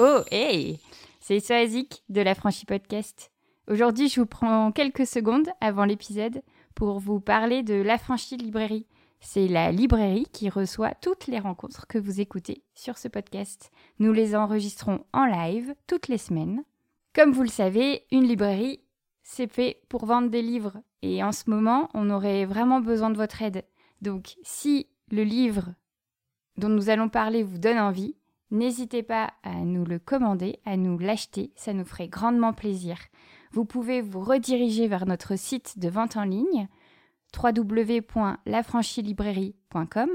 Oh, hey C'est Soazic de la Franchie Podcast. Aujourd'hui, je vous prends quelques secondes avant l'épisode pour vous parler de La Franchie Librairie. C'est la librairie qui reçoit toutes les rencontres que vous écoutez sur ce podcast. Nous les enregistrons en live toutes les semaines. Comme vous le savez, une librairie, c'est fait pour vendre des livres. Et en ce moment, on aurait vraiment besoin de votre aide. Donc, si le livre dont nous allons parler vous donne envie, n'hésitez pas à nous le commander, à nous l'acheter, ça nous ferait grandement plaisir. Vous pouvez vous rediriger vers notre site de vente en ligne www.lafranchilibrairie.com,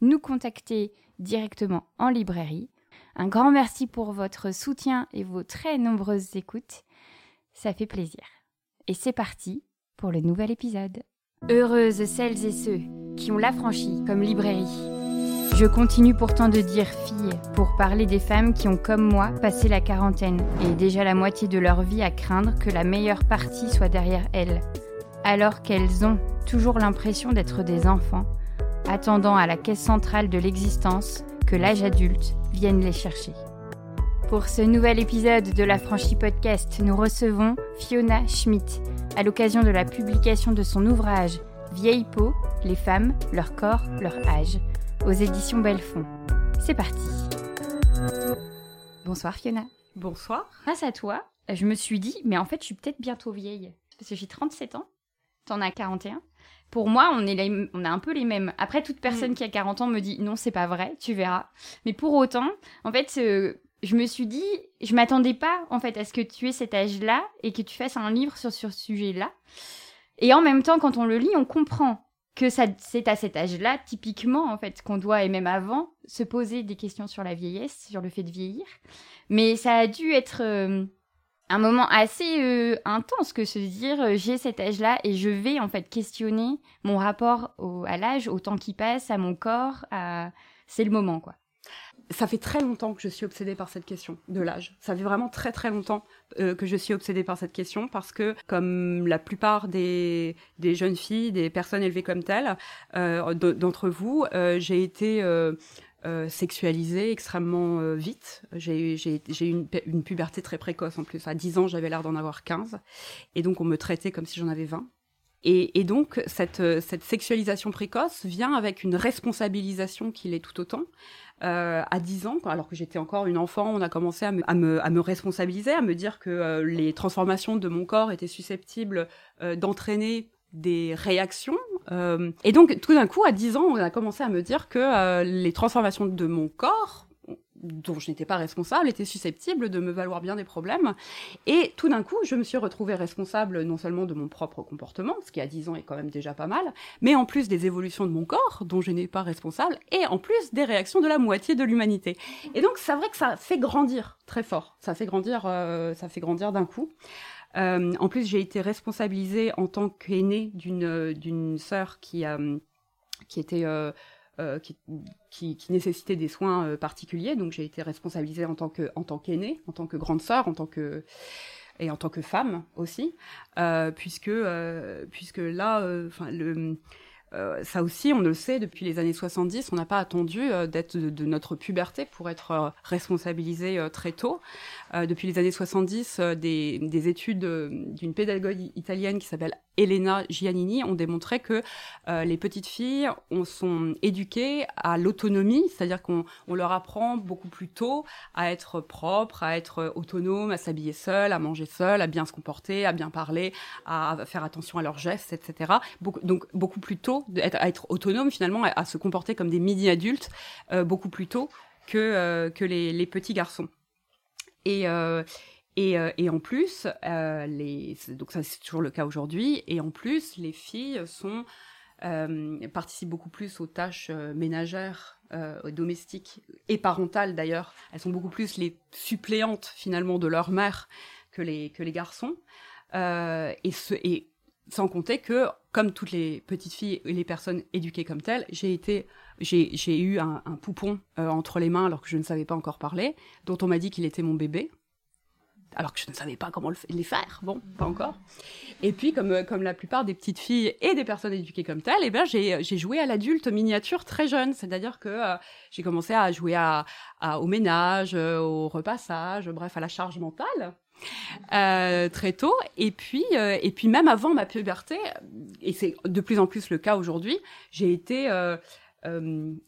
nous contacter directement en librairie. Un grand merci pour votre soutien et vos très nombreuses écoutes. Ça fait plaisir. Et c'est parti pour le nouvel épisode. Heureuses celles et ceux qui ont l'affranchi comme librairie. Je continue pourtant de dire fille pour parler des femmes qui ont, comme moi, passé la quarantaine et déjà la moitié de leur vie à craindre que la meilleure partie soit derrière elles, alors qu'elles ont toujours l'impression d'être des enfants, attendant à la caisse centrale de l'existence que l'âge adulte vienne les chercher. Pour ce nouvel épisode de la Franchie Podcast, nous recevons Fiona Schmidt à l'occasion de la publication de son ouvrage Vieille peau, les femmes, leur corps, leur âge, aux éditions Belfond. C'est parti. Bonsoir Fiona. Bonsoir. Grâce à toi, je me suis dit, mais en fait, je suis peut-être bientôt vieille. Parce que j'ai 37 ans. T'en as 41. Pour moi, on est, les, on a un peu les mêmes. Après, toute personne mm. qui a 40 ans me dit, non, c'est pas vrai, tu verras. Mais pour autant, en fait, euh, je me suis dit, je m'attendais pas, en fait, à ce que tu aies cet âge-là et que tu fasses un livre sur, sur ce sujet-là. Et en même temps, quand on le lit, on comprend que c'est à cet âge-là, typiquement, en fait, qu'on doit, et même avant, se poser des questions sur la vieillesse, sur le fait de vieillir. Mais ça a dû être euh, un moment assez euh, intense que se dire, euh, j'ai cet âge-là et je vais, en fait, questionner mon rapport à l'âge, au temps qui passe, à mon corps, à... c'est le moment, quoi ça fait très longtemps que je suis obsédée par cette question de l'âge. Ça fait vraiment très très longtemps euh, que je suis obsédée par cette question parce que, comme la plupart des, jeunes filles, des personnes élevées comme telles, euh, d'entre vous, euh, j'ai été sexualisée extrêmement vite. J'ai eu une, une, puberté très précoce en plus. À 10 ans, j'avais l'air d'en avoir 15. Et donc, on me traitait comme si j'en avais 20. Et, et, donc, cette, cette sexualisation précoce vient avec une responsabilisation qui l'est tout autant. Euh, à 10 ans, alors que j'étais encore une enfant, on a commencé à me, à me, à me responsabiliser, à me dire que euh, les transformations de mon corps étaient susceptibles euh, d'entraîner des réactions. et donc, tout d'un coup, à 10 ans, on a commencé à me dire que les transformations de mon corps dont je n'étais pas responsable était susceptible de me valoir bien des problèmes. Et tout d'un coup, je me suis retrouvée responsable non seulement de mon propre comportement, ce qui à 10 ans est quand même déjà pas mal, mais en plus des évolutions de mon corps, dont je n'ai pas responsable, et en plus des réactions de la moitié de l'humanité. Et donc, c'est vrai que ça fait grandir très fort. Ça fait grandir, euh, ça fait grandir d'un coup. Euh, en plus, j'ai été responsabilisée en tant qu'aînée d'une d'une sœur qui euh, qui était euh, qui, qui, nécessitaient des soins euh, particuliers. Donc j'ai été responsabilisée en tant qu'aînée, en tant que grande sœur, en tant que et en tant que femme aussi, euh, puisque puisque là, enfin ça aussi, on le sait, depuis les années 70, on n'a pas attendu d'être de, notre puberté pour être responsabilisé très tôt. depuis les années 70, des, des études d'une pédagogue italienne qui s'appelle Elena Giannini ont démontré que euh, les petites filles on, sont éduquées à l'autonomie, c'est-à-dire qu'on leur apprend beaucoup plus tôt à être propre, à être autonome, à s'habiller seule, à manger seule, à bien se comporter, à bien parler, à faire attention à leurs gestes, etc. donc beaucoup plus tôt, à être autonome finalement, à, se comporter comme des midi-adultes, euh, beaucoup plus tôt que, euh, que les, les, petits garçons. Et, et, en plus, euh, les, donc ça c'est toujours le cas aujourd'hui, et en plus, les filles euh, participent beaucoup plus aux tâches euh, ménagères, euh, domestiques et parentales d'ailleurs. Elles sont beaucoup plus les suppléantes finalement de leur mère que les, garçons. et, sans compter que, comme toutes les petites filles et les personnes éduquées comme telles, j'ai eu un poupon entre les mains alors que je ne savais pas encore parler, dont on m'a dit qu'il était mon bébé. Alors que je ne savais pas comment les faire, bon, pas encore. Et puis, comme, euh, comme la plupart des petites filles et des personnes éduquées comme telles, eh ben, j'ai joué à l'adulte miniature très jeune. C'est-à-dire que euh, j'ai commencé à jouer à, au ménage, au repassage, bref, à la charge mentale. très tôt et puis et puis même avant ma puberté et c'est de plus en plus le cas aujourd'hui j'ai été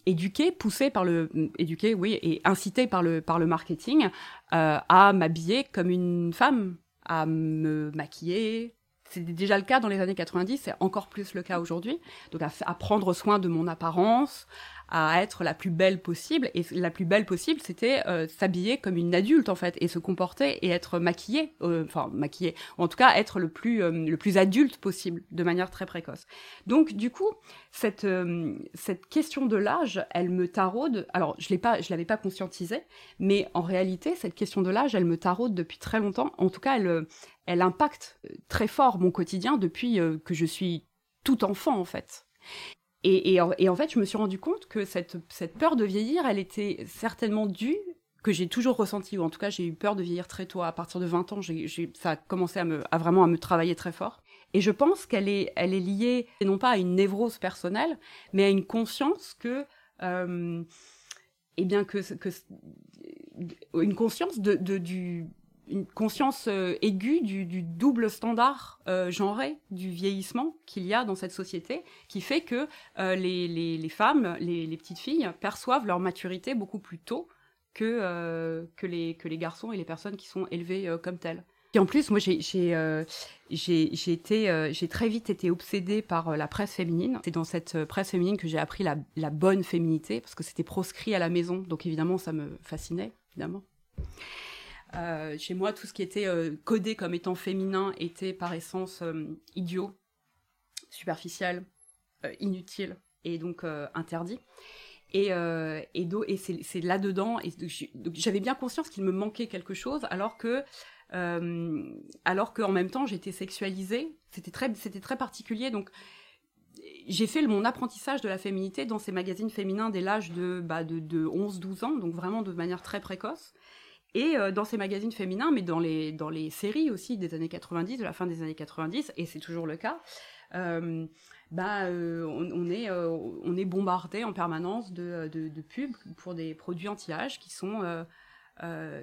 éduquée, poussée par le, éduquée, oui, et incitée par le, par le marketing euh, à m'habiller comme une femme, à me maquiller. C'était déjà le cas dans les années 90, c'est encore plus le cas aujourd'hui. Donc à, prendre soin de mon apparence, à être la plus belle possible. Et la plus belle possible, c'était euh, s'habiller comme une adulte, en fait, et se comporter et être maquillée, euh, enfin, maquillée, en tout cas, être le plus, euh, le plus adulte possible, de manière très précoce. Donc, du coup, cette, cette question de l'âge, elle me taraude. Alors, je ne l'avais pas conscientisée, mais en réalité, cette question de l'âge, elle me taraude depuis très longtemps. En tout cas, elle, elle impacte très fort mon quotidien depuis que je suis tout enfant, en fait. Et, en fait, je me suis rendu compte que cette, peur de vieillir, elle était certainement due, que j'ai toujours ressentie, ou en tout cas j'ai eu peur de vieillir très tôt. À partir de 20 ans, ça a commencé à, me, vraiment à me travailler très fort. Et je pense qu'elle est, elle est liée, non pas à une névrose personnelle, mais à une conscience que, euh, eh bien que, que, une conscience de, du, une conscience euh, aiguë du, double standard euh, genré du vieillissement qu'il y a dans cette société, qui fait que euh, les, femmes, les, petites filles, perçoivent leur maturité beaucoup plus tôt que, que, les, que les garçons et les personnes qui sont élevées comme telles. Et en plus, moi, j'ai j'ai très vite été obsédée par la presse féminine. C'est dans cette presse féminine que j'ai appris la bonne féminité, parce que c'était proscrit à la maison, donc évidemment, ça me fascinait, évidemment. Euh, chez moi, tout ce qui était euh, codé comme étant féminin était par essence euh, idiot, superficiel, inutile et donc interdit. Et, c'est là-dedans, et j'avais bien conscience qu'il me manquait quelque chose, alors que, alors qu'en même temps j'étais sexualisée. C'était très, c'était très particulier. Donc j'ai fait mon apprentissage de la féminité dans ces magazines féminins dès l'âge de, bah, de, de 11-12 ans, donc vraiment de manière très précoce. Et euh, dans ces magazines féminins, mais dans les, dans les séries aussi des années 90, de la fin des années 90, et c'est toujours le cas, euh, bah, euh, on, est, on est bombardé en permanence de, de, pubs pour des produits anti-âge qui sont...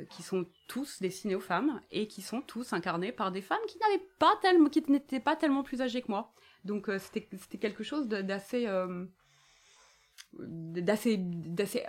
qui sont tous destinés aux femmes et qui sont tous incarnés par des femmes qui n'avaient pas tellement, qui n'étaient pas tellement plus âgées que moi. Donc c'était, c'était quelque chose d'assez, d'assez,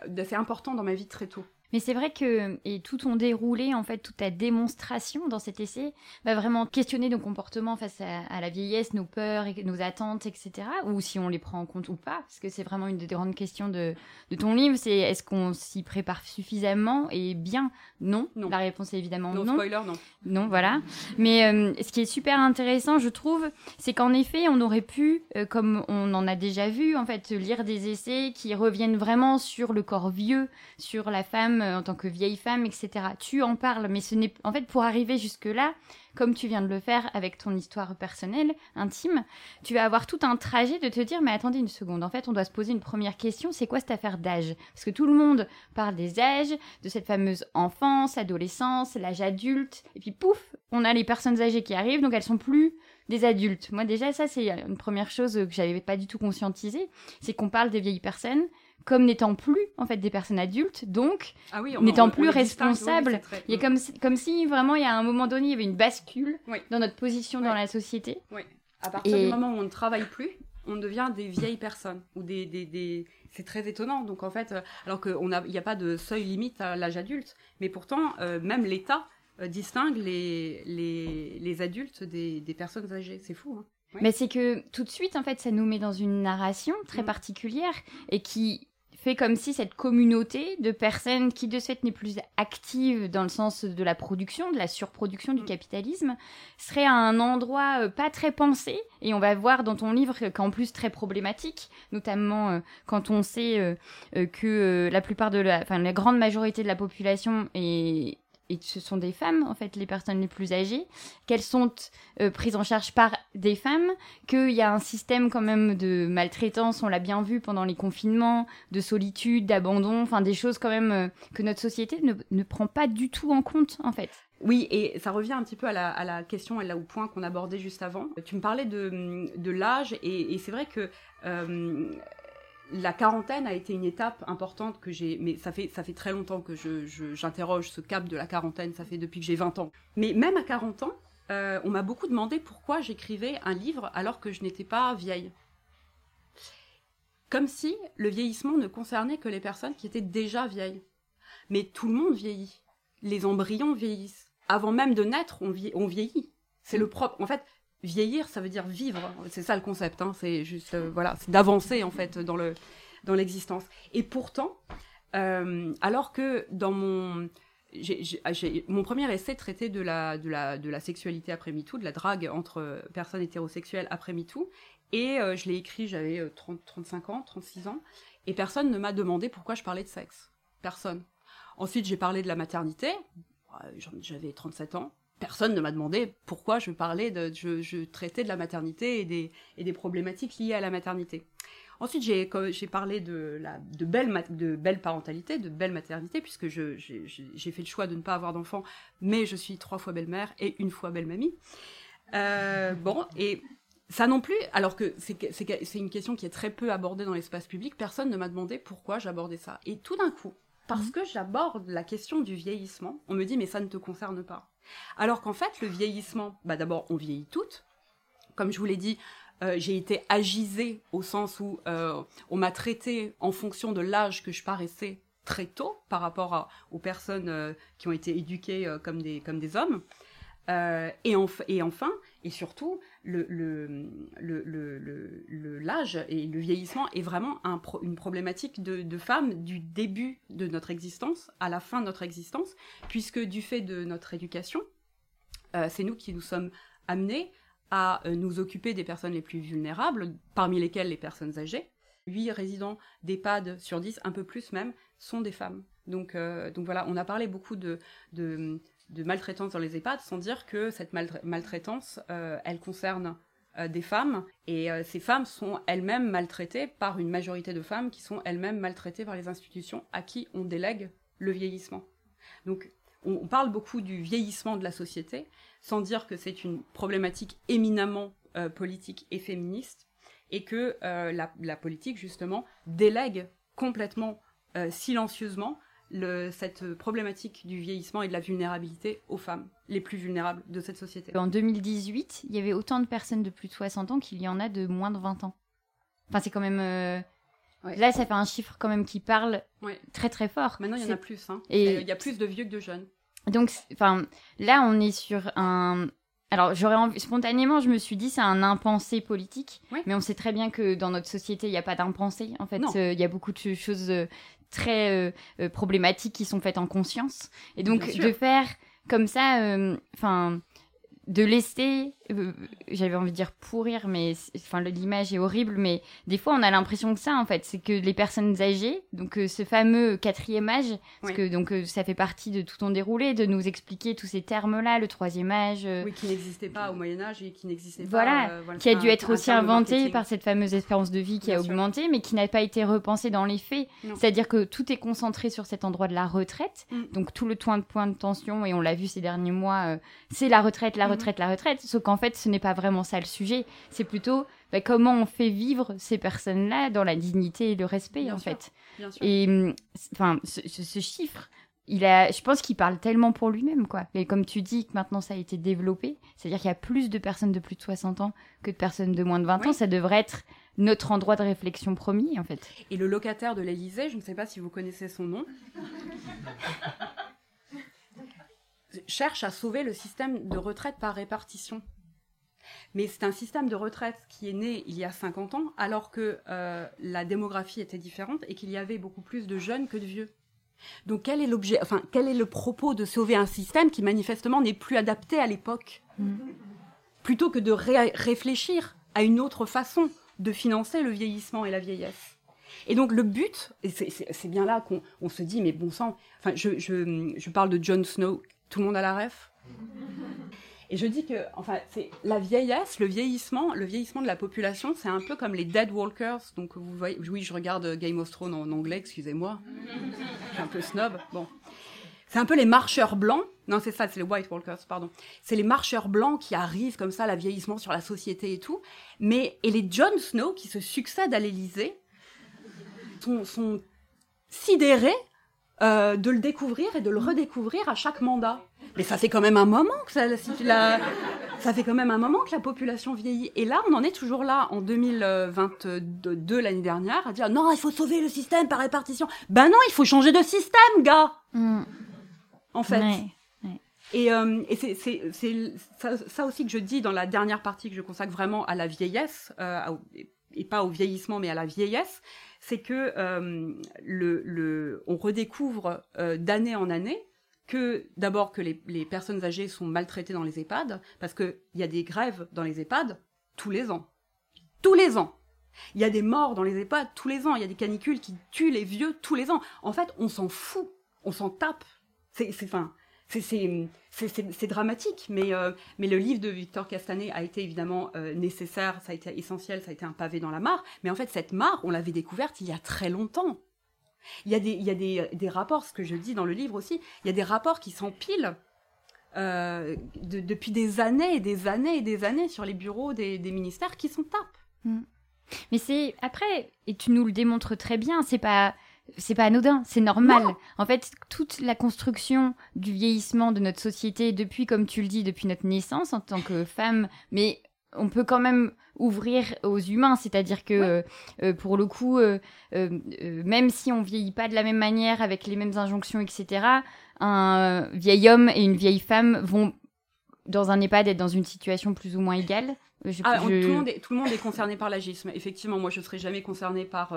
d'assez important dans ma vie très tôt. Mais c'est vrai que, et tout ton déroulé, en fait, toute ta démonstration dans cet essai va vraiment questionner nos comportements face à, la vieillesse, nos peurs, et nos attentes, etc. Ou si on les prend en compte ou pas, parce que c'est vraiment une des grandes questions de, de ton livre, c'est est-ce qu'on s'y prépare suffisamment et bien? Non. non. La réponse est évidemment non. Non, spoiler, non. Non, voilà. Mais euh, ce qui est super intéressant, je trouve, c'est qu'en effet, on aurait pu, euh, comme on en a déjà vu, en fait, lire des essais qui reviennent vraiment sur le corps vieux, sur la femme euh, en tant que vieille femme, etc. Tu en parles, mais ce n'est en fait pour arriver jusque là, comme tu viens de le faire avec ton histoire personnelle, intime, tu vas avoir tout un trajet de te dire mais attendez une seconde, en fait on doit se poser une première question, c'est quoi cette affaire d'âge? Parce que tout le monde parle des âges, de cette fameuse enfance, adolescence, l'âge adulte, et puis pouf, on a les personnes âgées qui arrivent, donc elles sont plus des adultes. Moi déjà ça c'est une première chose que j'avais pas du tout conscientisée, c'est qu'on parle des vieilles personnes comme n'étant plus en fait des personnes adultes, donc ah n'étant plus responsables. il y a comme si, comme si vraiment il y a un moment donné il y avait une bascule dans notre position dans la société. Oui. À partir du moment où on ne travaille plus, on devient des vieilles personnes ou des, des, des... c'est très étonnant. Donc en fait, euh, alors qu'il n'y a pas de seuil limite à l'âge adulte, mais pourtant euh, même l'État euh, distingue les, les, les, adultes des, des personnes âgées. C'est fou. Hein. Mais c'est que tout de suite, en fait, ça nous met dans une narration très mm. particulière et qui fait comme si cette communauté de personnes qui de fait n'est plus active dans le sens de la production, de la surproduction du mm. capitalisme, serait à un endroit euh, pas très pensé. Et on va voir dans ton livre qu'en plus très problématique, notamment euh, quand on sait euh, que la plupart de la, enfin la grande majorité de la population est et ce sont des femmes, en fait, les personnes les plus âgées, qu'elles sont euh, prises en charge par des femmes, qu'il y a un système quand même de maltraitance, on l'a bien vu pendant les confinements, de solitude, d'abandon, enfin des choses quand même euh, que notre société ne, ne, prend pas du tout en compte, en fait. Oui, et ça revient un petit peu à la, question et là au point qu'on abordait juste avant. Tu me parlais de, l'âge, et, c'est vrai que euh, la quarantaine a été une étape importante que j'ai, mais ça fait, ça fait très longtemps que j'interroge ce cap de la quarantaine, ça fait depuis que j'ai 20 ans. Mais même à 40 ans, euh, on m'a beaucoup demandé pourquoi j'écrivais un livre alors que je n'étais pas vieille. Comme si le vieillissement ne concernait que les personnes qui étaient déjà vieilles. Mais tout le monde vieillit. Les embryons vieillissent avant même de naître, on, vieillit. C'est le propre. En fait, vieillir, ça veut dire vivre. C'est ça le concept. Hein. C'est juste, euh, voilà, c'est d'avancer en fait dans le dans l'existence. Et pourtant, euh, alors que dans mon mon premier essai traitait de la, de, la, de la sexualité après MeToo, de la drague entre personnes hétérosexuelles après MeToo. Et euh, je l'ai écrit, j'avais 30, 35 ans, 36 ans. Et personne ne m'a demandé pourquoi je parlais de sexe. Personne. Ensuite, j'ai parlé de la maternité. J'avais 37 ans. Personne ne m'a demandé pourquoi je parlais de, je, traitais de la maternité et des, et des problématiques liées à la maternité. Ensuite, j'ai parlé de, la, de, belle, de belle parentalité, de belle maternité, puisque j'ai fait le choix de ne pas avoir d'enfant, mais je suis trois fois belle-mère et une fois belle-mamie. Euh, bon, et ça non plus, alors que c'est une question qui est très peu abordée dans l'espace public, personne ne m'a demandé pourquoi j'abordais ça. Et tout d'un coup, parce mhm. que j'aborde la question du vieillissement, on me dit mais ça ne te concerne pas. Alors qu'en fait, le vieillissement, bah d'abord, on vieillit toutes. Comme je vous l'ai dit, euh, j'ai été agisée au sens où euh, on m'a traité en fonction de l'âge que je paraissais très tôt par rapport aux personnes euh, qui ont été éduquées comme, des, comme des hommes. et enfin, et surtout, l'âge et le vieillissement est vraiment une problématique de, femmes du début de notre existence à la fin de notre existence, puisque du fait de notre éducation, euh, c'est nous qui nous sommes amenés à euh, nous occuper des personnes les plus vulnérables, parmi lesquelles les personnes âgées. 8 résidents d'EHPAD sur 10, un peu plus même, sont des femmes. Donc, euh, donc voilà, on a parlé beaucoup de, de maltraitance dans les EHPAD, sans dire que cette maltraitance, euh, elle concerne euh, des femmes, et euh, ces femmes sont elles-mêmes maltraitées par une majorité de femmes qui sont elles-mêmes maltraitées par les institutions à qui on délègue le vieillissement. Donc on, parle beaucoup du vieillissement de la société, sans dire que c'est une problématique éminemment politique et féministe, et que la, la, politique, justement, délègue complètement silencieusement cette problématique du vieillissement et de la vulnérabilité aux femmes les plus vulnérables de cette société. En 2018, il y avait autant de personnes de plus de 60 ans qu'il y en a de moins de 20 ans. Enfin, c'est quand même... Euh, là, ça fait un chiffre quand même qui parle très très fort. Maintenant, il y en a plus. Hein. Et il y a plus de vieux que de jeunes. Donc, enfin, là, on est sur un, alors, j'aurais envie, spontanément, je me suis dit, c'est un impensé politique. Mais on sait très bien que dans notre société, il n'y a pas d'impensé. En fait, euh, il y a beaucoup de choses euh, très euh, problématiques qui sont faites en conscience. Et donc, de faire comme ça, enfin, de laisser, euh, j'avais envie de dire pourrir, mais enfin l'image est horrible, mais des fois on a l'impression que ça en fait, c'est que les personnes âgées, donc euh, ce fameux quatrième âge, parce que donc euh, ça fait partie de tout ton déroulé, de nous expliquer tous ces termes-là, le troisième âge. oui, qui n'existait pas au Moyen Âge et qui n'existait pas. Voilà, qui a dû être aussi inventé par cette fameuse espérance de vie qui a augmenté, mais qui n'a pas été repensé dans les faits. C'est-à-dire que tout est concentré sur cet endroit de la retraite, mm. donc tout le point de point de tension, et on l'a vu ces derniers mois, c'est la retraite, la mm-hmm. retraite retraite, la retraite. Sauf qu'en fait, ce n'est pas vraiment ça le sujet. C'est plutôt bah, comment on fait vivre ces personnes-là dans la dignité et le respect, en fait. Et hum, enfin, ce, chiffre, il a, je pense qu'il parle tellement pour lui-même, quoi. Et comme tu dis que maintenant ça a été développé, c'est-à-dire qu'il y a plus de personnes de plus de 60 ans que de personnes de moins de 20 ans, ça devrait être notre endroit de réflexion promis, en fait. Et le locataire de l'Élysée, je ne sais pas si vous connaissez son nom cherche à sauver le système de retraite par répartition. Mais c'est un système de retraite qui est né il y a 50 ans, alors que euh, la démographie était différente et qu'il y avait beaucoup plus de jeunes que de vieux. Donc quel est l'objet, enfin quel est le propos de sauver un système qui manifestement n'est plus adapté à l'époque, mm. plutôt que de réfléchir à une autre façon de financer le vieillissement et la vieillesse. Et donc le but, et c'est bien là qu'on se dit, mais bon sang, enfin je, je, je parle de Jon Snow tout le monde a la ref Et je dis que, enfin, c'est la vieillesse, le vieillissement, le vieillissement de la population, c'est un peu comme les dead walkers. Donc, vous voyez, oui, je regarde Game of Thrones en anglais, excusez-moi. Je un peu snob. Bon. c'est un peu les marcheurs blancs. Non, c'est ça, c'est les White Walkers, pardon. C'est les marcheurs blancs qui arrivent comme ça, la vieillissement sur la société et tout. Mais, et les Jon Snow qui se succèdent à l'Élysée sont sidérés euh, de le découvrir et de le redécouvrir à chaque mandat. Mais ça fait quand même un moment que ça, ça fait quand même un moment que la population vieillit. Et là, on en est toujours là en 2022 l'année dernière à dire non, il faut sauver le système par répartition. Ben non, il faut changer de système, gars. Mm. En fait. Et, euh, et c'est ça, ça, aussi que je dis dans la dernière partie que je consacre vraiment à la vieillesse, euh, et pas au vieillissement, mais à la vieillesse, c'est que euh, le, le, on redécouvre euh, d'année en année que d'abord que les, les, personnes âgées sont maltraitées dans les EHPAD, parce qu'il y a des grèves dans les EHPAD tous les ans. Tous les ans. Il y a des morts dans les EHPAD tous les ans. Il y a des canicules qui tuent les vieux tous les ans. En fait, on s'en fout. On s'en tape. C'est, enfin, c'est dramatique, mais, euh, mais le livre de Victor Castanet a été évidemment euh, nécessaire, ça a été essentiel, ça a été un pavé dans la mare. Mais en fait, cette mare, on l'avait découverte il y a très longtemps. Il y a, des, des, rapports, ce que je dis dans le livre aussi, il y a des rapports qui s'empilent euh, depuis des années et des années et des années sur les bureaux des, ministères qui sont tapent. Mm. Mais c'est après, et tu nous le démontres très bien, c'est pas c'est pas anodin, c'est normal. En fait, toute la construction du vieillissement de notre société, depuis, comme tu le dis, depuis notre naissance en tant que femme, mais on peut quand même ouvrir aux humains, c'est-à-dire que euh, euh, pour le coup, euh, même si on vieillit pas de la même manière, avec les mêmes injonctions, etc., un vieil homme et une vieille femme vont dans un EHPAD être dans une situation plus ou moins égale. Ah, tout, le monde est, tout, le monde est, concerné par l'agisme. Effectivement, moi, je ne serai jamais concernée par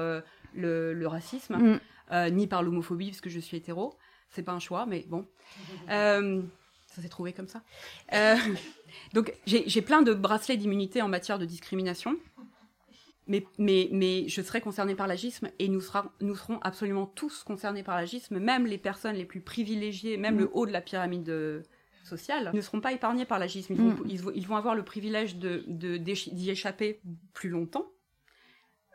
le, racisme, mm. euh, ni par l'homophobie, parce que je suis hétéro. C'est pas un choix, mais bon. Euh, ça s'est trouvé comme ça. Euh, donc, j'ai plein de bracelets d'immunité en matière de discrimination. Mais, mais, mais je serai concernée par l'agisme et nous, sera, nous serons absolument tous concernés par l'agisme, même les personnes les plus privilégiées, même le mm. haut de la pyramide sociale, ne seront pas épargnés par l'agisme. Ils, mm. ils, vont avoir le privilège d'y de, d'y échapper plus longtemps,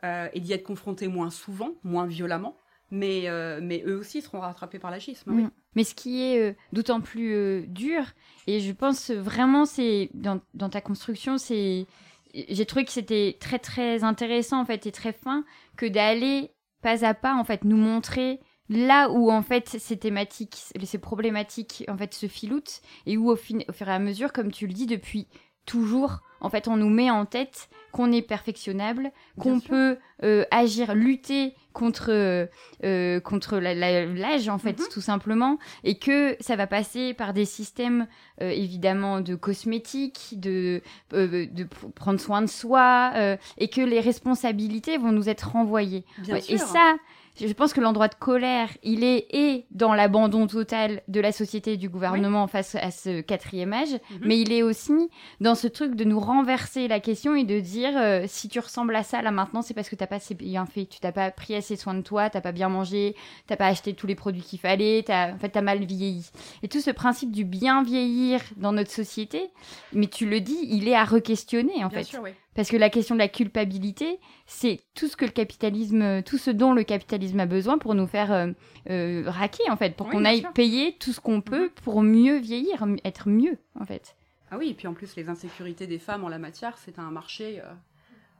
euh, et d'y être confrontés moins souvent, moins violemment. Mais, euh, mais eux aussi seront rattrapés par. Oui. Mm. Mais ce qui est euh, d'autant plus dur, et je pense vraiment, c'est dans, ta construction, c'est j'ai trouvé que c'était très très intéressant en fait et très fin que d'aller pas à pas en fait nous montrer là où en fait ces thématiques, ces problématiques en fait se filoutent et où au fur et à mesure, comme tu le dis depuis toujours, en fait on nous met en tête qu'on est perfectionnable, qu'on peut euh, agir, lutter contre euh, euh, contre l'âge en fait, mhm. tout simplement, et que ça va passer par des systèmes évidemment de cosmétiques, de de prendre soin de soi, et que les responsabilités vont nous être renvoyées. Et ça, je pense que l'endroit de colère, il est et dans l'abandon total de la société et du gouvernement face à ce quatrième âge, mhm. mais il est aussi dans ce truc de nous renverser la question et de dire euh, si tu ressembles à ça là maintenant, c'est parce que t'as pas assez bien fait, tu t'as pas pris assez soin de toi, t'as pas bien mangé, t'as pas acheté tous les produits qu'il fallait, t'as en fait t'as mal vieilli. Et tout ce principe du bien vieillir dans notre société, mais tu le dis, il est à re-questionner en fait. Sûr, oui. Parce que la question de la culpabilité, c'est tout ce que le capitalisme, tout ce dont le capitalisme a besoin pour nous faire euh, euh, raquer en fait, pour qu'on aille payer tout ce qu'on peut mhm. pour mieux vieillir, être mieux en fait. Ah oui, et puis en plus les insécurités des femmes en la matière, c'est un marché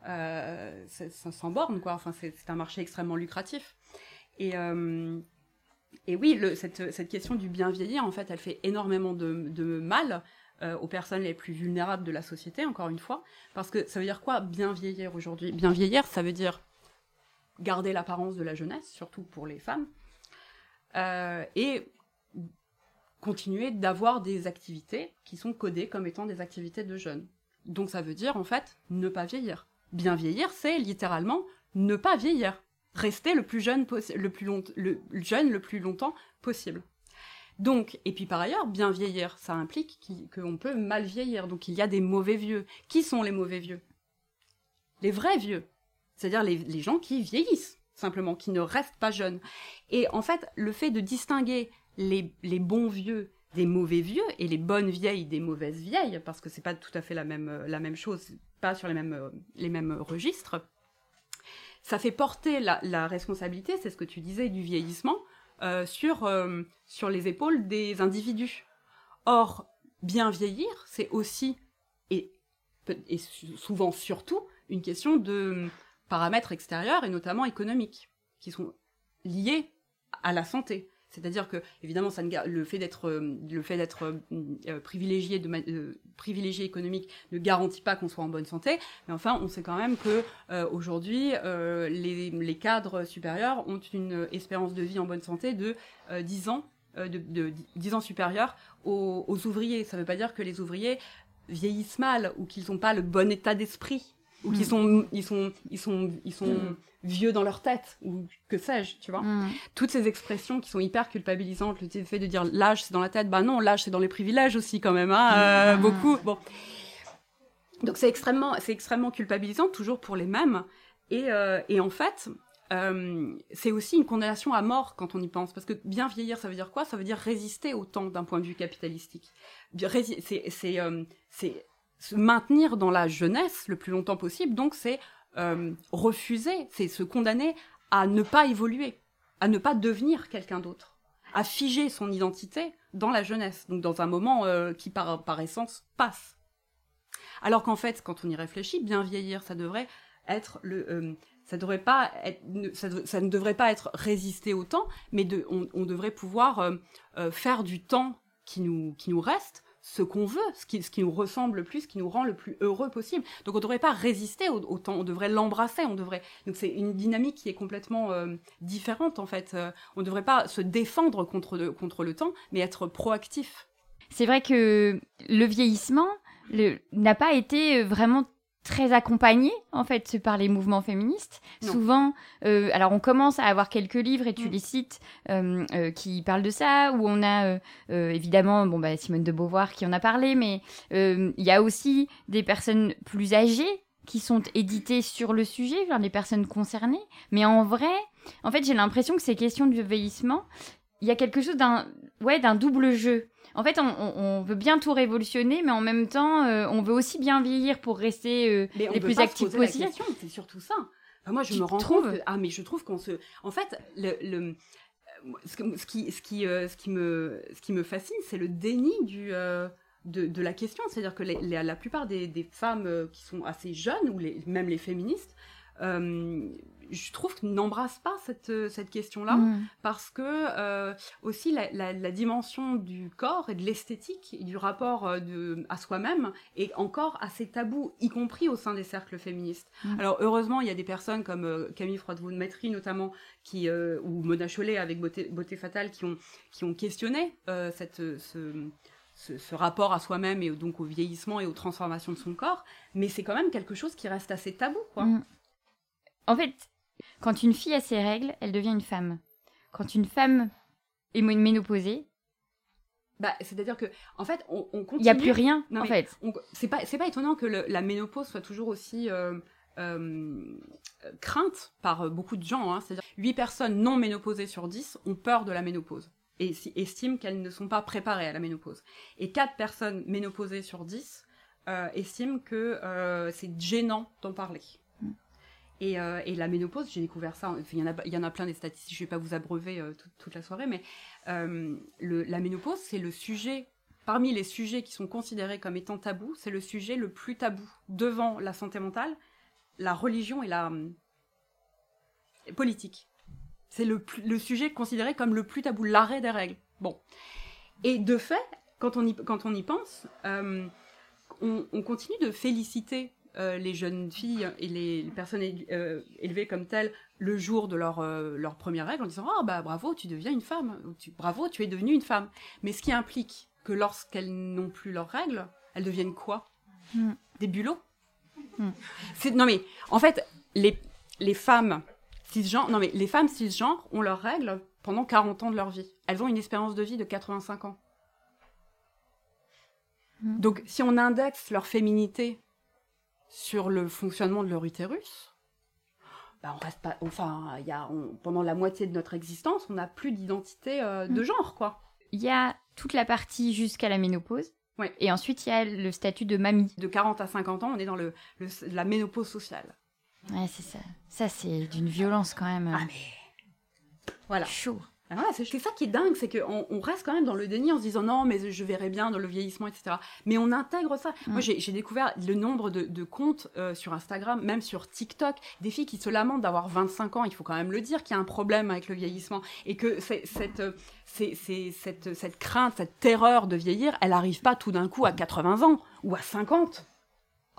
euh, sans borne quoi. Enfin, c'est un marché extrêmement lucratif. Et et oui, cette, cette, question du bien vieillir, en fait, elle fait énormément de, de mal euh, aux personnes les plus vulnérables de la société, encore une fois. Parce que ça veut dire quoi bien vieillir aujourd'hui? Bien vieillir, ça veut dire garder l'apparence de la jeunesse, surtout pour les femmes, euh, et continuer d'avoir des activités qui sont codées comme étant des activités de jeunes. Donc ça veut dire en fait ne pas vieillir. Bien vieillir, c'est littéralement ne pas vieillir. Rester le plus jeune, le plus long le jeune le plus longtemps possible. Donc, et puis par ailleurs, bien vieillir, ça implique qu'on peut mal vieillir. Donc il y a des mauvais vieux. Qui sont les mauvais vieux? Les vrais vieux. C'est-à-dire les, gens qui vieillissent, simplement, qui ne restent pas jeunes. Et en fait, le fait de distinguer les, bons vieux des mauvais vieux et les bonnes vieilles des mauvaises vieilles, parce que c'est pas tout à fait la même, la même chose, pas sur les mêmes, les mêmes registres, ça fait porter la responsabilité, c'est ce que tu disais, du vieillissement, sur, sur les épaules des individus. Or, bien vieillir, c'est aussi, et souvent surtout, une question de paramètres extérieurs et notamment économiques, qui sont liés à la santé. C'est-à-dire que, évidemment, le fait d'être, euh, euh, privilégié, euh, économique ne garantit pas qu'on soit en bonne santé. Mais enfin, on sait quand même que aujourd'hui, les, les, cadres supérieurs ont une espérance de vie en bonne santé de 10 ans, de, de, 10 ans supérieurs aux, aux ouvriers. Ça ne veut pas dire que les ouvriers vieillissent mal ou qu'ils n'ont pas le bon état d'esprit ou qu'ils mm. sont, ils sont, ils sont, ils sont mm. vieux dans leur tête, ou que sais-je, tu vois. Mm. Toutes ces expressions qui sont hyper culpabilisantes, le fait de dire l'âge c'est dans la tête, bah non, l'âge c'est dans les privilèges aussi quand même, hein, euh, beaucoup. Bon. Donc c'est extrêmement, c'est extrêmement culpabilisant, toujours pour les mêmes. Et, euh, et en fait, euh, c'est aussi une condamnation à mort quand on y pense, parce que bien vieillir, ça veut dire quoi? Ça veut dire résister au temps d'un point de vue capitalistique. C'est se maintenir dans la jeunesse le plus longtemps possible, donc c'est euh, refuser, c'est se condamner à ne pas évoluer, à ne pas devenir quelqu'un d'autre, à figer son identité dans la jeunesse, donc dans un moment euh, qui par, par essence passe. Alors qu'en fait, quand on y réfléchit, bien vieillir, ça devrait être le, euh, ça devrait pas être, ça, ne devrait pas être résister au temps, mais de, on, devrait pouvoir faire du temps qui nous, qui nous reste ce qu'on veut, ce qui, ce qui nous ressemble le plus, ce qui nous rend le plus heureux possible. Donc on ne devrait pas résister au, temps, on devrait l'embrasser, on devrait. Donc c'est une dynamique qui est complètement euh, différente en fait. Euh, on ne devrait pas se défendre contre, contre le temps, mais être proactif. C'est vrai que le vieillissement n'a pas été vraiment très accompagné en fait par les mouvements féministes. Souvent, euh, alors on commence à avoir quelques livres et tu mm. les cites euh, euh, qui parlent de ça, où on a évidemment bon bah Simone de Beauvoir qui en a parlé, mais il y a aussi des personnes plus âgées qui sont éditées sur le sujet, enfin, les personnes concernées. Mais en vrai, en fait, j'ai l'impression que ces questions du vieillissement, il y a quelque chose d'un ouais d'un double jeu en fait, on, veut bien tout révolutionner, mais en même temps, euh, on veut aussi bien vieillir pour rester euh, les plus actifs possible. C'est surtout ça. moi, je me rends compte. ah, mais je trouve qu'on se. En fait, le, ce, qui, ce, qui, euh, ce, qui me, ce qui me fascine, c'est le déni du. De, la question, c'est-à-dire que la plupart des, femmes qui sont assez jeunes, ou les, même les féministes, je trouve qu'ils n'embrassent pas cette, euh, cette question-là, mm. parce que euh, aussi la, dimension du corps et de l'esthétique et du rapport euh, de, à soi-même est encore assez tabou, y compris au sein des cercles féministes. Mm. Alors heureusement, il y a des personnes comme Camille Froidevaux-Maitry notamment, qui, ou Mona Chollet avec Beauté, Beauté Fatale, qui ont, qui ont questionné cette, ce, ce, rapport à soi-même et donc au vieillissement et aux transformations de son corps, mais c'est quand même quelque chose qui reste assez tabou, quoi. Mm. En fait, quand une fille a ses règles, elle devient une femme. Quand une femme est ménopausée, bah, c'est-à-dire que, en fait, on, continue. Il n'y a plus rien, en fait. C'est pas, pas étonnant que la ménopause soit toujours aussi euh, euh, crainte par euh, beaucoup de gens. Hein. C'est-à-dire 8 personnes non ménopausées sur 10 ont peur de la ménopause et estiment qu'elles ne sont pas préparées à la ménopause. Et 4 personnes ménopausées sur 10 estiment que c'est gênant d'en parler. Euh, et, la ménopause, j'ai découvert ça, il y, en a, y en a plein des statistiques, je ne vais pas vous abreuver euh, toute la soirée, mais euh, la ménopause, c'est le sujet, parmi les sujets qui sont considérés comme étant tabous, c'est le sujet le plus tabou devant la santé mentale, la religion et la politique. C'est le, sujet considéré comme le plus tabou, l'arrêt des règles. Bon. Et de fait, quand on y, quand on y pense, on, continue de féliciter euh, les jeunes filles et les, personnes euh, élevées comme telles le jour de leur, euh, leur première règle en disant oh, bah bravo tu deviens une femme bravo tu es devenue une femme mais ce qui implique que lorsqu'elles n'ont plus leurs règles elles deviennent quoi? Hmm. des bulots? Hmm. non mais en fait les, les femmes cisgenres non mais les femmes cisgenres ont leurs règles pendant 40 ans de leur vie elles ont une espérance de vie de 85 ans hmm. donc si on indexe leur féminité sur le fonctionnement de leur utérus, bah on reste pas, enfin, y a, pendant la moitié de notre existence, on n'a plus d'identité euh, de mm. genre, quoi. Il y a toute la partie jusqu'à la ménopause. Ouais. Et ensuite, il y a le statut de mamie. De 40 à 50 ans, on est dans le, la ménopause sociale. Ouais, c'est ça. Ça, c'est d'une violence quand même. Ah, mais. Voilà. Chaud. Ah c'est ça qui est dingue, c'est qu'on on reste quand même dans le déni en se disant non, mais je verrai bien dans le vieillissement, etc. Mais on intègre ça. Mm. Moi, j'ai découvert le nombre de, comptes euh, sur Instagram, même sur TikTok, des filles qui se lamentent d'avoir 25 ans. Il faut quand même le dire qu'il y a un problème avec le vieillissement et que cette, cette, cette crainte, cette terreur de vieillir, elle n'arrive pas tout d'un coup à 80 ans ou à 50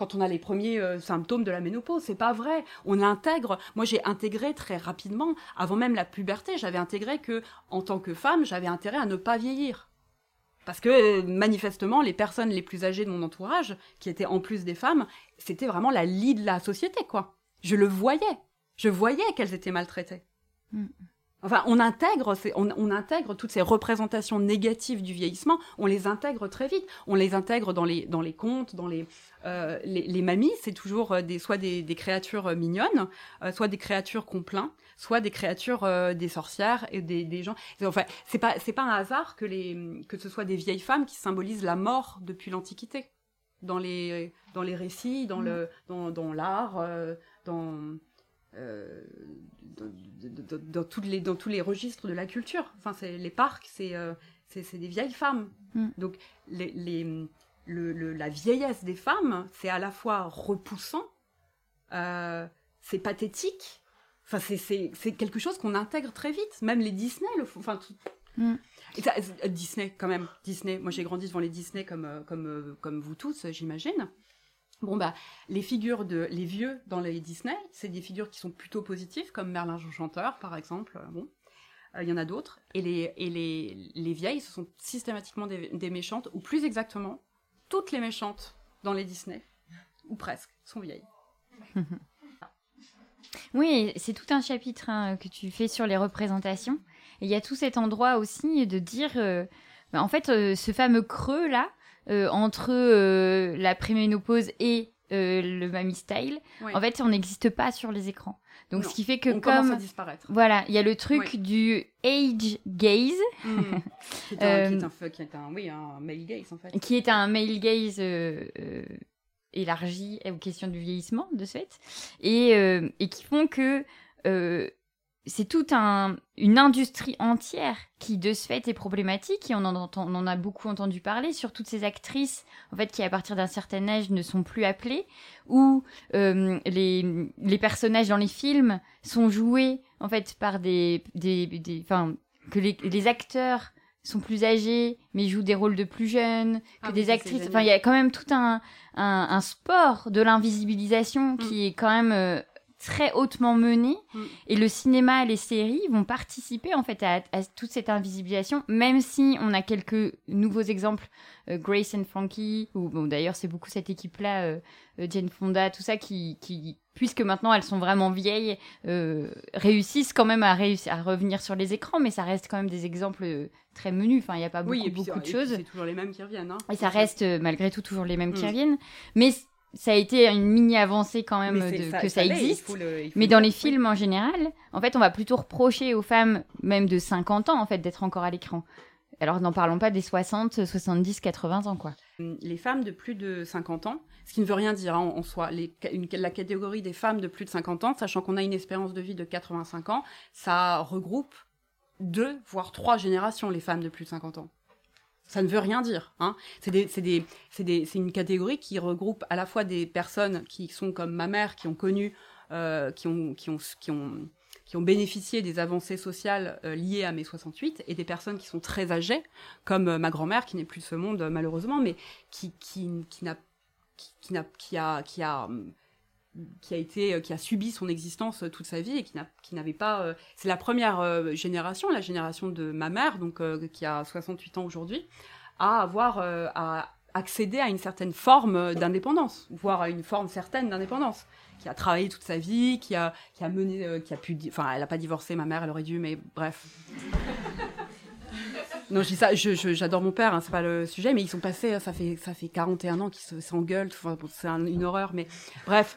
quand on a les premiers euh, symptômes de la ménopause. C'est pas vrai. On intègre. Moi, j'ai intégré très rapidement, avant même la puberté, j'avais intégré que, en tant que femme, j'avais intérêt à ne pas vieillir. Parce que manifestement, les personnes les plus âgées de mon entourage, qui étaient en plus des femmes, c'était vraiment la lie de la société, quoi. Je le voyais. Je voyais qu'elles étaient maltraitées. Mm. Enfin, on intègre, on, intègre toutes ces représentations négatives du vieillissement, on les intègre très vite. On les intègre dans les, dans les contes, dans les, euh, les, mamies, c'est toujours euh, des, soit des, créatures euh, mignonnes, soit des créatures qu'on plaint, soit des créatures des sorcières et des, gens. Enfin, c'est pas, c'est pas un hasard que, les, que ce soit des vieilles femmes qui symbolisent la mort depuis l'Antiquité. Dans les, dans les récits, dans, le, dans, dans l'art, dans euh, dans, toutes les, dans tous les registres de la culture. Enfin, c'est les parcs, c'est euh, c'est des vieilles femmes. Mm. Donc, les, les le, la vieillesse des femmes, c'est à la fois repoussant, euh, c'est pathétique. Enfin, c'est quelque chose qu'on intègre très vite. Même les Disney le. Enfin, mm. Disney, quand même. Disney. Moi, j'ai grandi devant les Disney comme, comme, comme vous tous, j'imagine. Bon bah les figures de les vieux dans les Disney, c'est des figures qui sont plutôt positives comme Merlin Chanteur par exemple. Euh, bon, euh, il y en a d'autres. Et les et les, les vieilles, ce sont systématiquement des, méchantes ou plus exactement toutes les méchantes dans les Disney ou presque sont vieilles. oui, c'est tout un chapitre hein, que tu fais sur les représentations. Il y a tout cet endroit aussi de dire, euh, bah, en fait, ce fameux creux là, entre euh, la préménopause et euh, le mammy style, en fait, on n'existe pas sur les écrans. Donc, ce qui fait que on comme à disparaître. voilà, il y a le truc du age gaze, mmh. qui, est un, qui, est un, oui, un male gaze en fait, qui est un male gaze élargi aux questions du vieillissement de ce fait, et, et qui font que c'est toute un, une industrie entière qui, de ce fait, est problématique. Et on en, entend, on en a beaucoup entendu parler sur toutes ces actrices, en fait, qui, à partir d'un certain âge, ne sont plus appelées, ou euh, les, les personnages dans les films sont joués, en fait, par des... des, des enfin, que les, les acteurs sont plus âgés, mais jouent des rôles de plus jeunes, que ah des actrices. Enfin, il y a quand même tout un, un, un sport de l'invisibilisation mm. qui est quand même euh, très hautement mené mm. et le cinéma et les séries vont participer en fait à, toute cette invisibilisation même si on a quelques nouveaux exemples euh, Grace and Frankie ou bon d'ailleurs c'est beaucoup cette équipe là euh, euh, Jane Fonda tout ça qui, qui puisque maintenant elles sont vraiment vieilles réussissent quand même à réussir à revenir sur les écrans mais ça reste quand même des exemples très menus enfin il n'y a pas beaucoup, beaucoup de choses c'est toujours les mêmes qui reviennent hein. et ça reste malgré tout toujours les mêmes qui mm. reviennent mais ça a été une mini avancée quand même de, que ça, existe. mais dans les films en général, en fait, on va plutôt reprocher aux femmes, même de 50 ans, en fait, d'être encore à l'écran. Alors, n'en parlons pas des 60, 70, 80 ans, quoi. Les femmes de plus de 50 ans, ce qui ne veut rien dire hein, en, soi, les, la catégorie des femmes de plus de 50 ans, sachant qu'on a une espérance de vie de 85 ans, ça regroupe deux, voire trois générations, les femmes de plus de 50 ans ça ne veut rien dire. Hein. C'est une catégorie qui regroupe à la fois des personnes qui sont comme ma mère, qui ont connu, euh, qui, ont, qui, ont, qui, ont, qui ont bénéficié des avancées sociales euh, liées à mai 68, et des personnes qui sont très âgées, comme euh, ma grand-mère, qui n'est plus de ce monde malheureusement, mais qui, qui, qui, n'a, qui, n'a, qui, a, qui a qui a été euh, qui a subi son existence euh, toute sa vie et qui n'a qui n'avait pas euh, c'est la première génération la génération de ma mère donc qui a 68 ans aujourd'hui à avoir à accéder à une certaine forme d'indépendance voire à une forme certaine d'indépendance qui a travaillé toute sa vie qui a qui a mené qui a pu enfin elle a pas divorcé ma mère elle aurait dû mais bref non, je dis ça, j'adore mon père, hein, c'est pas le sujet, mais ils sont passés, ça fait, ça fait 41 ans qu'ils s'engueulent, c'est une horreur, mais bref.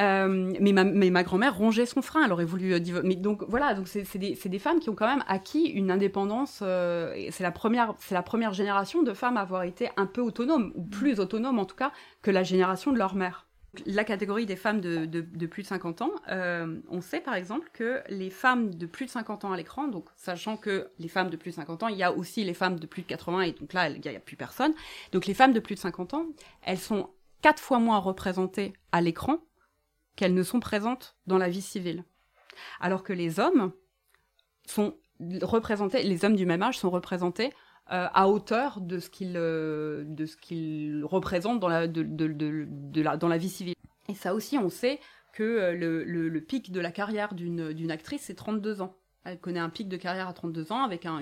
Euh, mais ma, ma grand-mère rongeait son frein, elle aurait voulu euh, mais donc voilà donc c'est des, des, femmes qui ont quand même acquis une indépendance euh, c'est la première c'est la première génération de femmes à avoir été un peu autonomes ou plus autonomes en tout cas que la génération de leur mère La catégorie des femmes de, plus de 50 ans, euh, on sait par exemple que les femmes de plus de 50 ans à l'écran, donc sachant que les femmes de plus de 50 ans, il y a aussi les femmes de plus de 80 et donc là, il n'y a, a, plus personne. Donc les femmes de plus de 50 ans, elles sont quatre fois moins représentées à l'écran qu'elles ne sont présentes dans la vie civile. Alors que les hommes sont représentés, les hommes du même âge sont représentés euh, à hauteur de ce euh, qu'ils représentent dans la vie civile. Et ça aussi, on sait que euh, le, pic de la carrière d'une actrice c'est 32 ans. Elle connaît un pic de carrière à 32 ans avec un,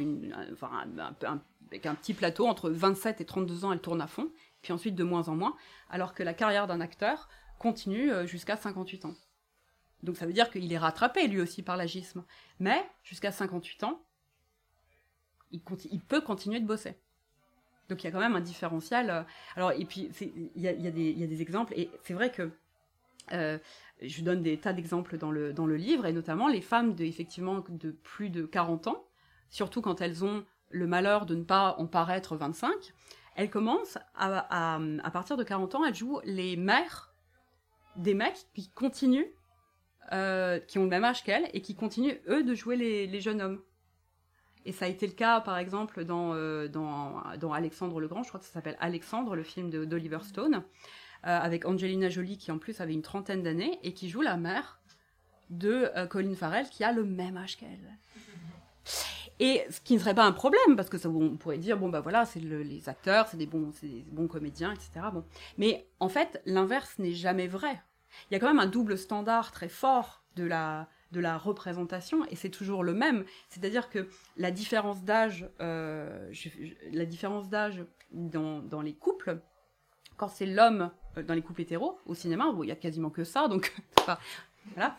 avec un petit plateau entre 27 et 32 ans, elle tourne à fond, puis ensuite de moins en moins, alors que la carrière d'un acteur continue jusqu'à 58 ans. Donc ça veut dire qu'il est rattrapé lui aussi par l'agisme. Mais jusqu'à 58 ans, il, peut continuer de bosser. Donc il y a quand même un différentiel. Euh, alors, et puis, il y a, des exemples, et c'est vrai que euh, je donne des tas d'exemples dans le, livre, et notamment les femmes de, effectivement, de plus de 40 ans, surtout quand elles ont le malheur de ne pas en paraître 25, elles commencent à, à, partir de 40 ans, elles jouent les mères des mecs qui continuent, euh, qui ont le même âge qu'elles, et qui continuent, eux, de jouer les jeunes hommes. Et ça a été le cas, par exemple, dans, euh, dans, dans, Alexandre le Grand, je crois que ça s'appelle Alexandre, le film d'Oliver Stone, euh, avec Angelina Jolie qui en plus avait une trentaine d'années et qui joue la mère de euh, Colin Farrell qui a le même âge qu'elle. Et ce qui ne serait pas un problème, parce que ça, on pourrait dire, bon, bah voilà, c'est les acteurs, c'est des, bons, des bons comédiens, etc. Bon. Mais en fait, l'inverse n'est jamais vrai. Il y a quand même un double standard très fort de la, de la représentation et c'est toujours le même. C'est-à-dire que la différence d'âge, euh, la différence d'âge dans, dans, les couples, quand c'est l'homme euh, dans les couples hétéros au cinéma, il y a quasiment que ça, donc voilà.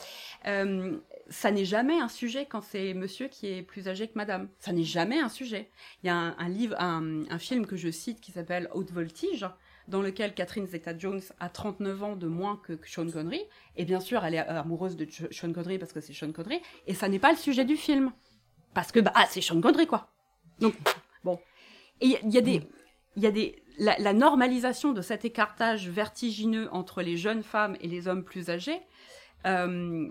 Euh, ça n'est jamais un sujet quand c'est monsieur qui est plus âgé que madame. Ça n'est jamais un sujet. Il y a un, livre, un, un, film que je cite qui s'appelle Haute Voltige, dans lequel Catherine Zeta-Jones a 39 ans de moins que Sean Connery. Et bien sûr, elle est amoureuse de Sean Connery parce que c'est Sean Connery. Et ça n'est pas le sujet du film. Parce que, bah, ah, c'est Sean Connery, quoi. Donc, bon. Et il y, a des... Y a des la, normalisation de cet écartage vertigineux entre les jeunes femmes et les hommes plus âgés, euh,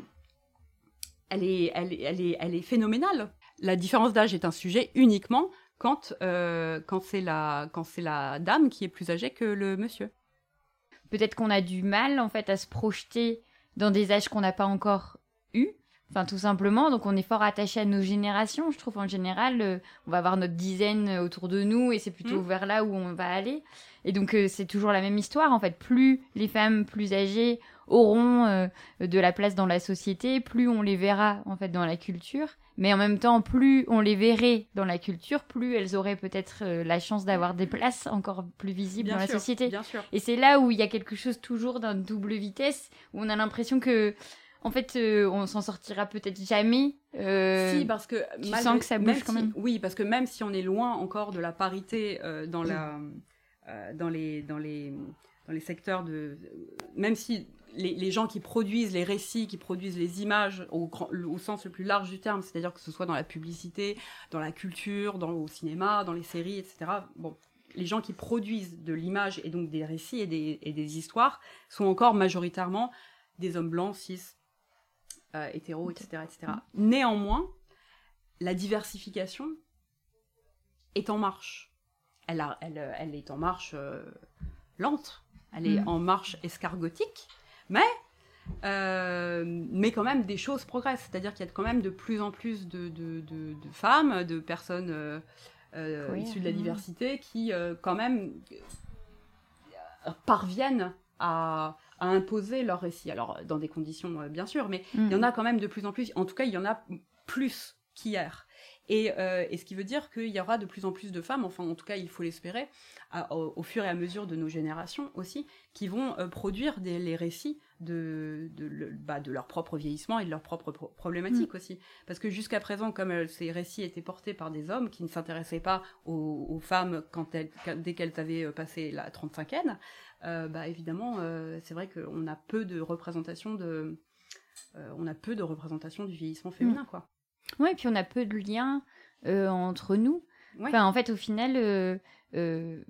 elle, est, elle, elle, est, elle est phénoménale. La différence d'âge est un sujet uniquement quand, euh, quand c'est la, la dame qui est plus âgée que le monsieur. Peut-être qu'on a du mal en fait à se projeter dans des âges qu'on n'a pas encore eus. Enfin, tout simplement. Donc, on est fort attaché à nos générations. Je trouve en général, euh, on va avoir notre dizaine autour de nous et c'est plutôt mm. vers là où on va aller. Et donc, euh, c'est toujours la même histoire. En fait, plus les femmes plus âgées auront de la place dans la société, plus on les verra en fait dans la culture. Mais en même temps, plus on les verrait dans la culture, plus elles auraient peut-être euh, la chance d'avoir des places encore plus visibles dans la société. Bien sûr. Et c'est là où il y a quelque chose toujours d'un double vitesse, où on a l'impression que, en fait, euh, on s'en sortira peut-être jamais. Euh, si, parce que tu sens que ça bouge quand même. Oui, parce que même si on est loin encore de la parité dans la, dans les, dans les, dans les secteurs de, même si les, gens qui produisent les récits, qui produisent les images au, au sens le plus large du terme, c'est-à-dire que ce soit dans la publicité, dans la culture, dans le cinéma, dans les séries, etc. Bon, les gens qui produisent de l'image et donc des récits et des, et des, histoires sont encore majoritairement des hommes blancs, cis, euh, hétéros, etc., etc. Néanmoins, la diversification est en marche. Elle, elle, elle est en marche euh, lente. Elle est mm. en marche escargotique. Mais, euh, mais quand même, des choses progressent. C'est-à-dire qu'il y a quand même de plus en plus de, de, de, femmes, de personnes euh, euh, issues de la diversité qui, quand même, parviennent à, à, imposer leur récit. Alors, dans des conditions, bien sûr, mais il y en mm. a quand même de plus en plus. En tout cas, il y en a plus qu'hier. Et, et, ce qui veut dire qu'il y aura de plus en plus de femmes, enfin en tout cas il faut l'espérer, au, fur et à mesure de nos générations aussi, qui vont euh, produire des, les récits de, de, bah, de, leur propre vieillissement et de leurs propres problématiques mm. aussi. Parce que jusqu'à présent, comme euh, ces récits étaient portés par des hommes qui ne s'intéressaient pas aux, femmes quand elles, dès qu'elles avaient euh, passé la 35e, bah, évidemment, c'est vrai qu'on a peu de représentation de... on a peu de représentation du vieillissement féminin, mm. quoi. Ouais, et puis on a peu de liens entre nous. Enfin, en fait, au final,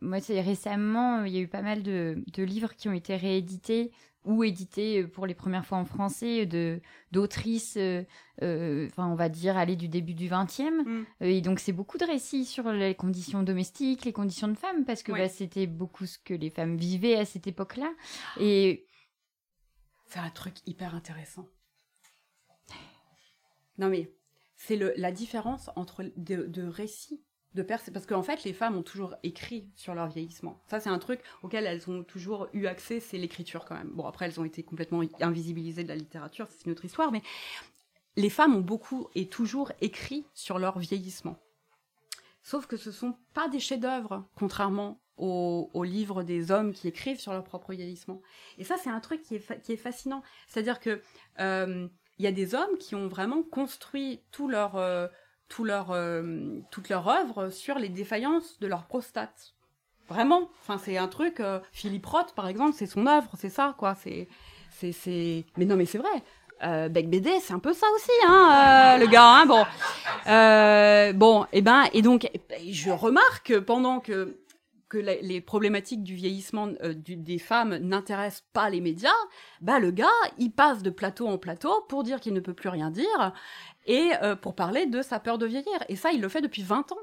moi, c'est récemment, il y a eu pas mal de, de livres qui ont été réédités ou édité euh, pour les premières fois en français de d'autrices, euh, euh, enfin on va dire aller du début du 20e. Mm. et donc c'est beaucoup de récits sur les conditions domestiques, les conditions de femmes, parce que bah, c'était beaucoup ce que les femmes vivaient à cette époque-là. Et c'est un truc hyper intéressant. Non mais c'est la différence entre de, récits de parce qu'en fait les femmes ont toujours écrit sur leur vieillissement. Ça c'est un truc auquel elles ont toujours eu accès c'est l'écriture quand même. Bon après elles ont été complètement invisibilisées de la littérature c'est une autre histoire mais les femmes ont beaucoup et toujours écrit sur leur vieillissement. Sauf que ce sont pas des chefs-d'œuvre contrairement aux, livres des hommes qui écrivent sur leur propre vieillissement. Et ça c'est un truc qui est, qui est fascinant. C'est à dire que euh, il y a des hommes qui ont vraiment construit tout leur euh, tout leur, euh, toute leur œuvre sur les défaillances de leur prostate. Vraiment. Enfin, c'est un truc. Euh, Philippe Roth, par exemple, c'est son œuvre, c'est ça, quoi. C'est, c'est, c'est. Mais non, mais c'est vrai. Euh, Beck BD, c'est un peu ça aussi, hein, le gars. Hein, bon, bon, et eh ben, et donc, je remarque pendant que que les problématiques du vieillissement des femmes n'intéressent pas les médias, bah le gars, il passe de plateau en plateau pour dire qu'il ne peut plus rien dire et euh, pour parler de sa peur de vieillir. Et ça, il le fait depuis 20 ans.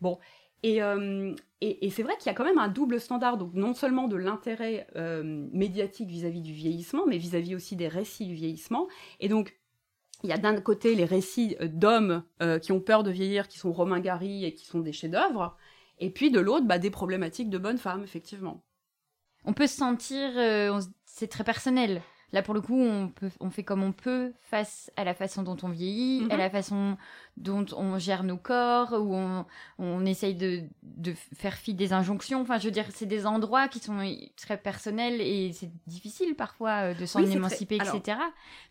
Bon. Euh, et, et, c'est vrai qu'il y a quand même un double standard, donc non seulement de l'intérêt euh, médiatique vis-à-vis du vieillissement, mais vis-à-vis aussi des récits du vieillissement. Et donc, il y a d'un côté les récits d'hommes qui ont peur de vieillir, qui sont Romain Gary et qui sont des chefs-d'œuvre, et puis de l'autre, bah, des problématiques de bonnes femmes, effectivement. On peut se sentir, c'est très personnel. Là, pour le coup, on, peut, on fait comme on peut face à la façon dont on vieillit, à mhm. la façon dont on gère nos corps, où on, on essaye de, de, faire fi des injonctions. Enfin, je veux dire, c'est des endroits qui sont très personnels et c'est difficile parfois euh, de s'en émanciper, etc.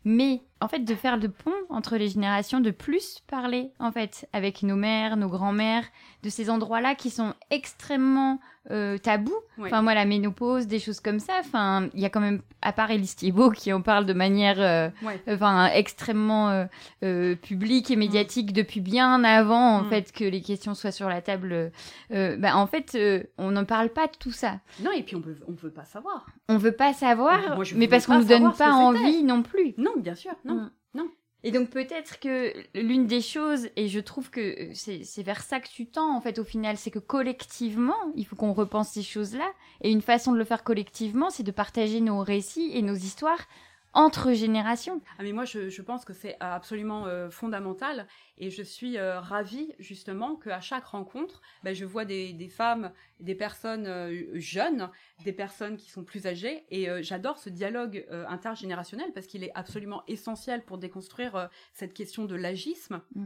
Mais en fait, de faire le pont entre les générations, de plus parler, en fait, avec nos mères, nos grands-mères, de ces endroits-là qui sont extrêmement euh, tabous. Enfin, moi, la ménopause, des choses comme ça. Enfin, il y a quand même, à part Elise Thiebaud, qui en parle de manière euh, enfin, extrêmement euh, publique et médiatique mm. depuis bien avant, en mm. fait, que les questions soient sur la table. Bah, en fait, on n'en parle pas de tout ça. Non, et puis on peut, on veut pas savoir. On veut pas savoir, mais parce qu'on nous donne pas envie non plus. Non, bien sûr, non. Mm. Et donc peut-être que l'une des choses, et je trouve que c'est vers ça que tu tends en fait au final, c'est que collectivement, il faut qu'on repense ces choses-là. Et une façon de le faire collectivement, c'est de partager nos récits et nos histoires entre générations. Ah mais moi je, pense que c'est absolument euh, fondamental et je suis euh, ravie justement qu'à chaque rencontre, ben, je vois des, des, femmes, des personnes euh, jeunes, des personnes qui sont plus âgées et j'adore ce dialogue intergénérationnel parce qu'il est absolument essentiel pour déconstruire cette question de l'agisme. Mm.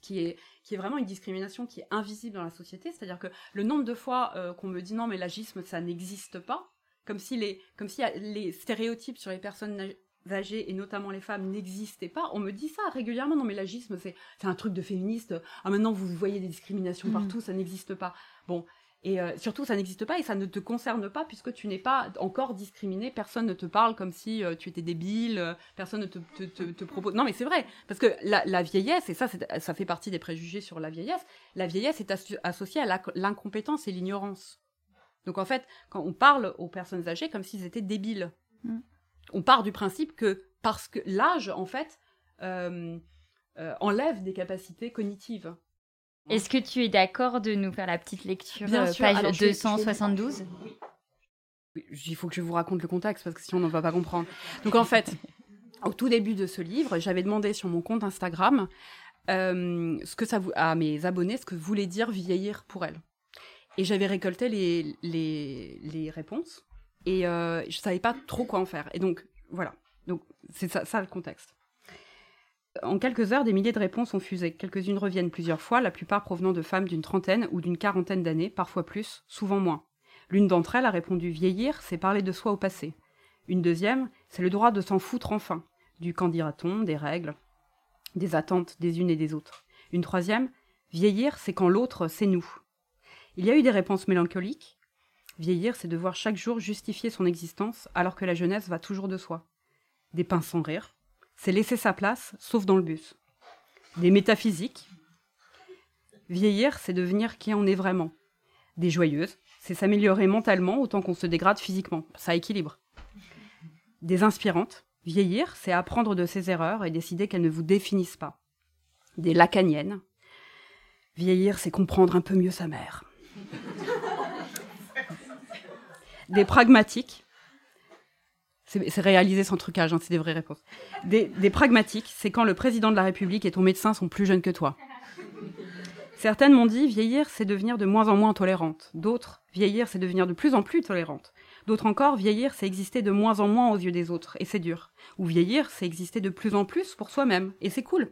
Qui est, qui est vraiment une discrimination qui est invisible dans la société. C'est-à-dire que le nombre de fois qu'on me dit non mais l'agisme ça n'existe pas, comme si les comme si les stéréotypes sur les personnes âgées et notamment les femmes n'existaient pas. On me dit ça régulièrement. Non, mais l'agisme, c'est, un truc de féministe. Ah, maintenant, vous voyez des discriminations mm. partout, ça n'existe pas. Bon. Et euh, surtout, ça n'existe pas et ça ne te concerne pas puisque tu n'es pas encore discriminé. Personne ne te parle comme si euh, tu étais débile. Euh, personne ne te, te, te, propose. Non, mais c'est vrai. Parce que la, la vieillesse, et ça, ça fait partie des préjugés sur la vieillesse, la vieillesse est associée à l'incompétence et l'ignorance. Donc en fait, quand on parle aux personnes âgées comme s'ils étaient débiles. Mm on part du principe que parce que l'âge, en fait, euh, euh, enlève des capacités cognitives. Est-ce que tu es d'accord de nous faire la petite lecture, Bien euh, page 272 Il faut que je vous raconte le contexte parce que sinon on ne va pas comprendre. Donc en fait, au tout début de ce livre, j'avais demandé sur mon compte Instagram ce que ça à mes abonnés ce que voulait dire vieillir pour elles. Et j'avais récolté les, les, les réponses et euh, je savais pas trop quoi en faire. Et donc voilà, donc c'est ça, ça le contexte. En quelques heures, des milliers de réponses ont fusé. Quelques-unes reviennent plusieurs fois, la plupart provenant de femmes d'une trentaine ou d'une quarantaine d'années, parfois plus, souvent moins. L'une d'entre elles a répondu Vieillir, c'est parler de soi au passé. Une deuxième, c'est le droit de s'en foutre enfin, du qu'en dira-t-on, des règles, des attentes des unes et des autres. Une troisième, Vieillir, c'est quand l'autre, c'est nous. Il y a eu des réponses mélancoliques, Vieillir, c'est devoir chaque jour justifier son existence alors que la jeunesse va toujours de soi. Des pains sans rire, c'est laisser sa place, sauf dans le bus. Des métaphysiques. Vieillir, c'est devenir qui on est vraiment. des joyeuses, c'est s'améliorer mentalement autant qu'on se dégrade physiquement. Ça équilibre. Des inspirantes, vieillir, c'est apprendre de ses erreurs et décider qu'elles ne vous définissent pas. Des lacaniennes, vieillir, c'est comprendre un peu mieux sa mère. Des pragmatiques, c'est réalisé sans trucage, hein, c'est des vraies réponses. Des pragmatiques, c'est quand le président de la République et ton médecin sont plus jeunes que toi. Certaines m'ont dit vieillir, c'est devenir de moins en moins tolérante. D'autres, vieillir, c'est devenir de plus en plus tolérante. D'autres encore, vieillir, c'est exister de moins en moins aux yeux des autres, et c'est dur. Ou vieillir, c'est exister de plus en plus pour soi-même, et c'est cool.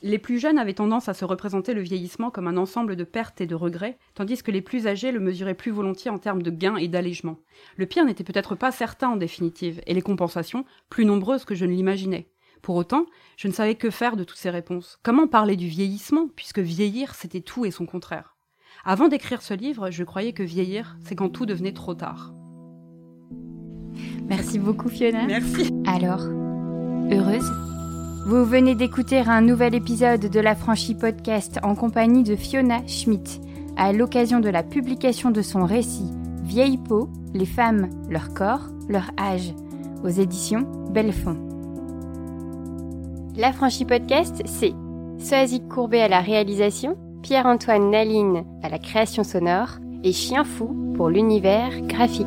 Les plus jeunes avaient tendance à se représenter le vieillissement comme un ensemble de pertes et de regrets, tandis que les plus âgés le mesuraient plus volontiers en termes de gains et d'allègement. Le pire n'était peut-être pas certain en définitive, et les compensations plus nombreuses que je ne l'imaginais. Pour autant, je ne savais que faire de toutes ces réponses. Comment parler du vieillissement, puisque vieillir, c'était tout et son contraire? Avant d'écrire ce livre, je croyais que vieillir, c'est quand tout devenait trop tard. Merci beaucoup Fiona. Merci. Alors, heureuse? Vous venez d'écouter un nouvel épisode de la franchise podcast en compagnie de Fiona Schmidt, à l'occasion de la publication de son récit Vieille peau, les femmes, leur corps, leur âge, aux éditions Bellefond. La franchise podcast, c'est Soazic Courbet à la réalisation, Pierre-Antoine Naline à la création sonore et Chien Fou pour l'univers graphique.